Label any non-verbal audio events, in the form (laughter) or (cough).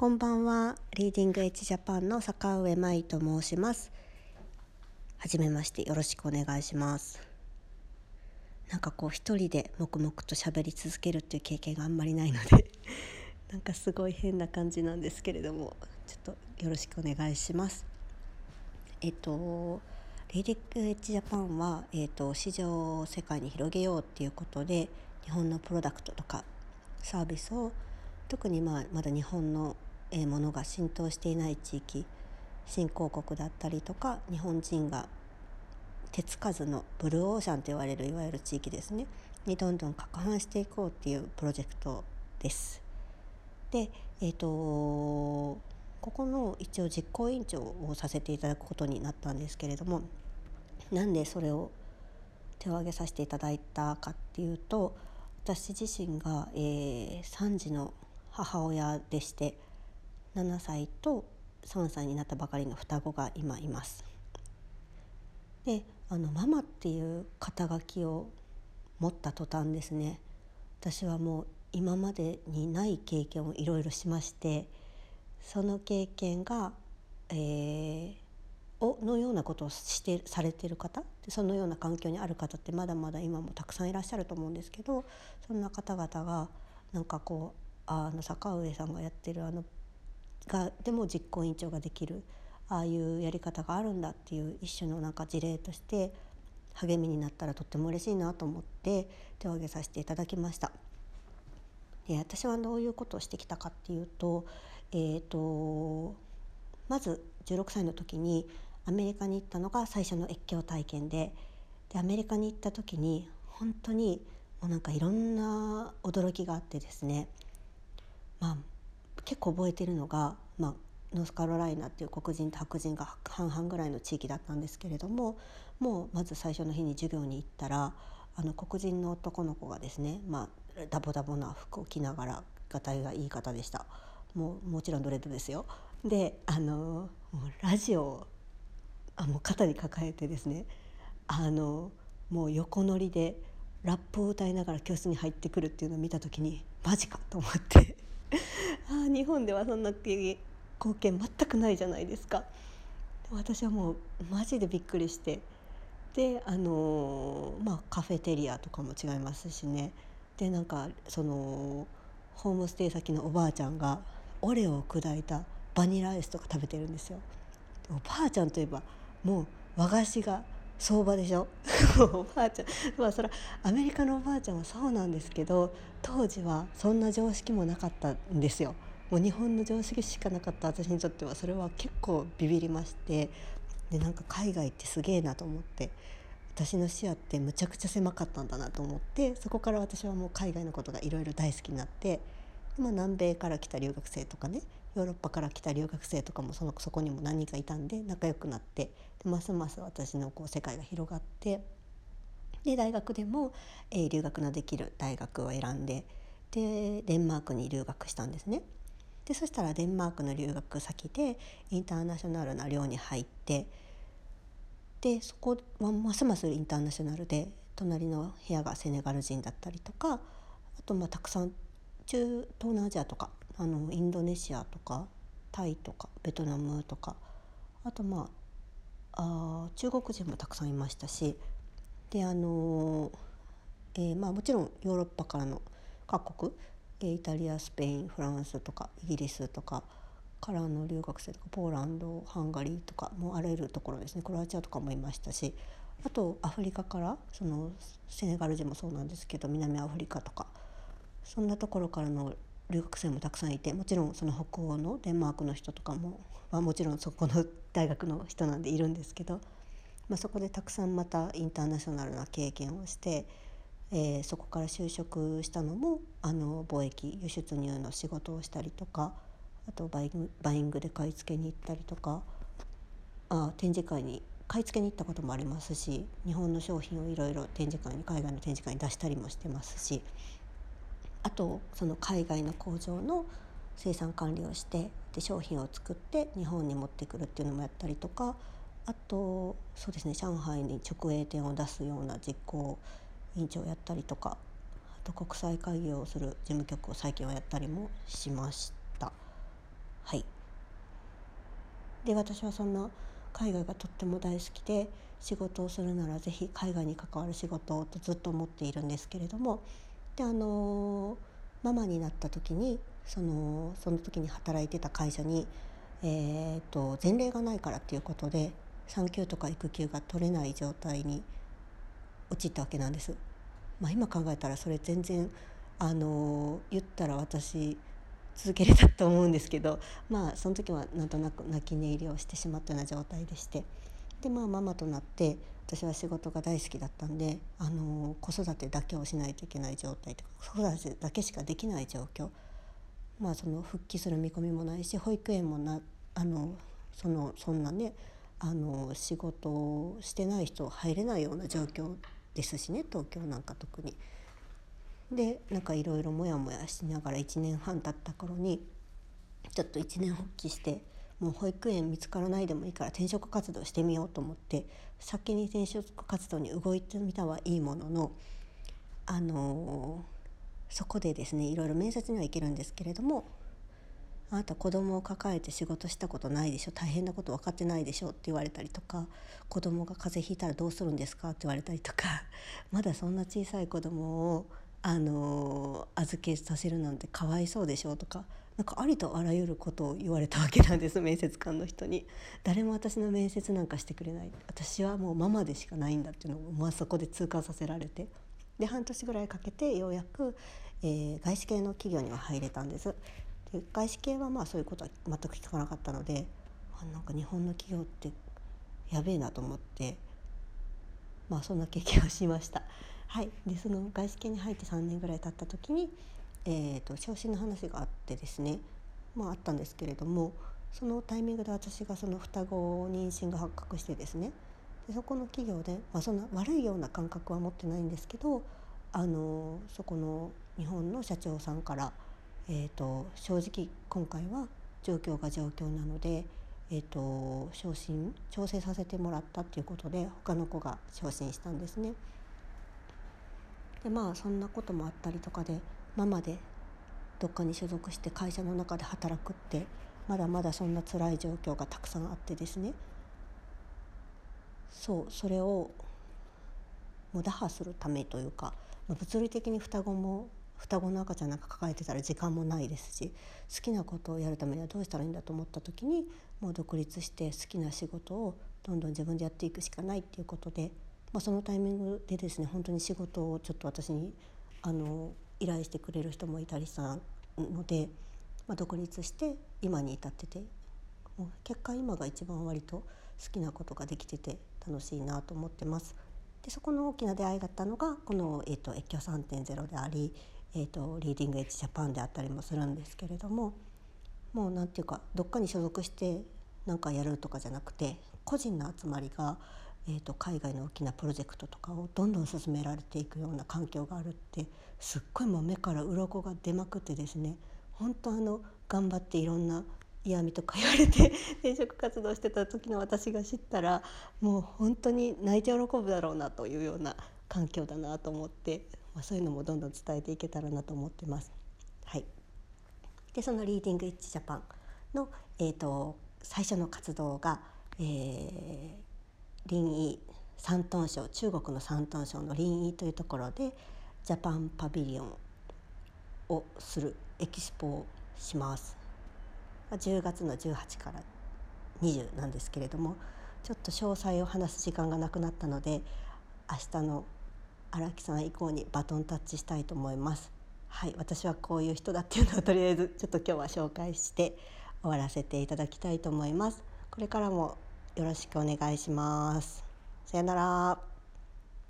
こんばんは。 Leading Edge Japan の坂上舞と申します。はじめましてよろしくお願いします。なんかこう一人で黙々と喋り続けるっていう経験があんまりないので (laughs) なんかすごい変な感じなんですけれども、ちょっとよろしくお願いします。えっと、 Leading Edge Japan は、えっと、市場を世界に広げようっていうことで、日本のプロダクトとかサービスを特にまあまだ日本のものが浸透していない地域新興国だったりとか日本人が手つかずのブルーオーシャンと言われるいわゆる地域ですねにどんどん拡販していこうっていうプロジェクトです。で、えーと、ここの一応実行委員長をさせていただくことになったんですけれどもなんでそれを手を挙げさせていただいたかっていうと私自身が、えー、3児の母親でして7歳と3歳になったばかりの双子が今います。であのママっていう肩書きを持った途端ですね私はもう今までにない経験をいろいろしましてその経験が、えー、おのようなことをしてされてる方そのような環境にある方ってまだまだ今もたくさんいらっしゃると思うんですけどそんな方々がなんかこうあの坂上さんがやってるあのがでも実行委員長ができるああいうやり方があるんだっていう一種のなんか事例として励みになったらとっても嬉しいなと思って手を挙げさせていただきました。で私はどういうことをしてきたかっていうと,、えーと、まず16歳の時にアメリカに行ったのが最初の越境体験ででアメリカに行った時に本当にもうなんかいろんな驚きがあってですねまあ結構覚えてるのが、まあ、ノースカロライナっていう黒人と白人が半々ぐらいの地域だったんですけれどももうまず最初の日に授業に行ったらあの黒人の男の子がですね、まあ、ダボダボな服を着ながらがたいがいい方でしたもうもちろんドレッドですよ。であのもうラジオをあもう肩に抱えてですねあのもう横乗りでラップを歌いながら教室に入ってくるっていうのを見た時にマジかと思ってあ日本ではそんな光景全くないじゃないですか。私はもうマジでびっくりしてであのまあカフェテリアとかも違いますしねでなんかそのホームステイ先のおばあちゃんがオレオを砕いたバニラアイスとか食べてるんですよ。おばあちゃんといえばもう和菓子が相場でしょ？(laughs) おばあちゃん。まあそれはアメリカのおばあちゃんはそうなんですけど当時はそんな常識もなかったんですよ。もう日本の常識しかなかった私にとっては。それは結構ビビりまして。でなんか海外ってすげえなと思って。私の視野ってむちゃくちゃ狭かったんだなと思って。そこから私はもう海外のことがいろいろ大好きになって。まあ、南米から来た留学生とかね。ヨーロッパから来た留学生とかもそのそこにも何人かいたんで仲良くなってでますます私のこう世界が広がってで大学でも、えー、留学のできる大学を選んででデンマークに留学したんですね。でそしたらデンマークの留学先でインターナショナルな寮に入ってでそこはますますインターナショナルで隣の部屋がセネガル人だったりとかあとまあたくさん中東南アジアとかあのインドネシアとかタイとかベトナムとかあとまああ中国人もたくさんいましたしであの、えー、まあ、もちろんヨーロッパからの各国、えー、イタリアスペインフランスとかイギリスとかからの留学生とかポーランドハンガリーとかもあらゆるところですね。クロアチアとかもいましたしあとアフリカからそのセネガル人もそうなんですけど南アフリカとかそんなところからの留学生もたくさんいてもちろんその北欧のデンマークの人とかも、まあ、もちろんそこの (laughs) 大学の人なんでいるんですけど、まあ、そこでたくさんまたインターナショナルな経験をして、えー、そこから就職したのもあの貿易輸出入の仕事をしたりとかあとバイバイングで買い付けに行ったりとかあ展示会に買い付けに行ったこともありますし日本の商品をいろいろ展示会に海外の展示会に出したりもしてますしあとその海外の工場の生産管理をしてで商品を作って日本に持ってくるっていうのもやったりとかあとそうですね上海に直営店を出すような実行委員長をやったりとかあと国際会議をする事務局を最近はやったりもしました。はいで私はそんな海外がとっても大好きで仕事をするなら是非海外に関わる仕事をとずっと思っているんですけれどもであのママになった時にそのその時に働いてた会社に、えーと、前例がないからっていうことで産休とか育休が取れない状態に陥ったわけなんです。まあ、今考えたらそれ全然あの言ったら私続けれたと思うんですけどまあその時はなんとなく泣き寝入りをしてしまったような状態でしてでまあママとなって私は仕事が大好きだったんであの子育てだけをしないといけない状態とか子育てだけしかできない状況まあ、その復帰する見込みもないし保育園もなあのそのそんなねあの仕事をしてない人入れないような状況ですしね東京なんか特に。でなんかいろいろモヤモヤしながら1年半経った頃にちょっと一年発起してもう保育園見つからないでもいいから転職活動してみようと思って先に転職活動に動いてみたはいいもののあのーそこでですねいろいろ面接には行けるんですけれどもあなた子供を抱えて仕事したことないでしょ大変なこと分かってないでしょって言われたりとか子供が風邪ひいたらどうするんですかって言われたりとか (laughs) まだそんな小さい子供をあの預けさせるなんてかわいそうでしょとかなんかありとあらゆることを言われたわけなんです面接官の人に。誰も私の面接なんかしてくれない。私はもうママでしかないんだっていうのをまあそこで痛感させられて。で半年ぐらいかけてようやく、えー、外資系の企業には入れたんです。で外資系はまあそういうことは全く聞かなかったのであなんか日本の企業ってやべえなと思って。まあそんな経験をしました。はい、でその外資系に入って3年ぐらい経った時に、えーと、昇進の話があってですねまああったんですけれどもそのタイミングで私がその双子妊娠が発覚してですねでそこの企業で、まあ、そんな悪いような感覚は持ってないんですけどあのそこの日本の社長さんから、えーと、正直今回は状況が状況なので、えーと、昇進調整させてもらったっていうことで他の子が昇進したんですね。でまあそんなこともあったりとかでママでどっかに所属して会社の中で働くってまだまだそんな辛い状況がたくさんあってですね。そうそれをもう打破するためというか物理的に双子も双子の赤ちゃんなんか抱えてたら時間もないですし好きなことをやるためにはどうしたらいいんだと思った時にもう独立して好きな仕事をどんどん自分でやっていくしかないっていうことで、まあ、そのタイミングでですね本当に仕事をちょっと私にあの依頼してくれる人もいたりしたので、まあ、独立して今に至っててもう結果今が一番割と好きなことができてて楽しいなと思ってます。でそこの大きな出会いだったのがこの、えーと、越境3.0であり、えーと、リーディングエッジジャパンであったりもするんですけれどももう何て言うかどっかに所属して何かやるとかじゃなくて個人の集まりが、えーと海外の大きなプロジェクトとかをどんどん進められていくような環境があるってすっごいもう目から鱗が出まくってですね本当あの頑張っていろんな嫌味とか言われて転職活動してた時の私が知ったらもう本当に泣いて喜ぶだろうなというような環境だなと思って、まあ、そういうのもどんどん伝えていけたらなと思ってます。はい、でそのリーディング・イッチ・ジャパンの、えーと、最初の活動が、えー、臨沂山東省中国の山東省の臨沂というところでジャパンパビリオンをするエキスポをします。10月の18から20なんですけれどもちょっと詳細を話す時間がなくなったので明日の荒木さん以降にバトンタッチしたいと思います。はい、私はこういう人だっていうのをとりあえずちょっと今日は紹介して終わらせていただきたいと思います。これからもよろしくお願いします。さよなら。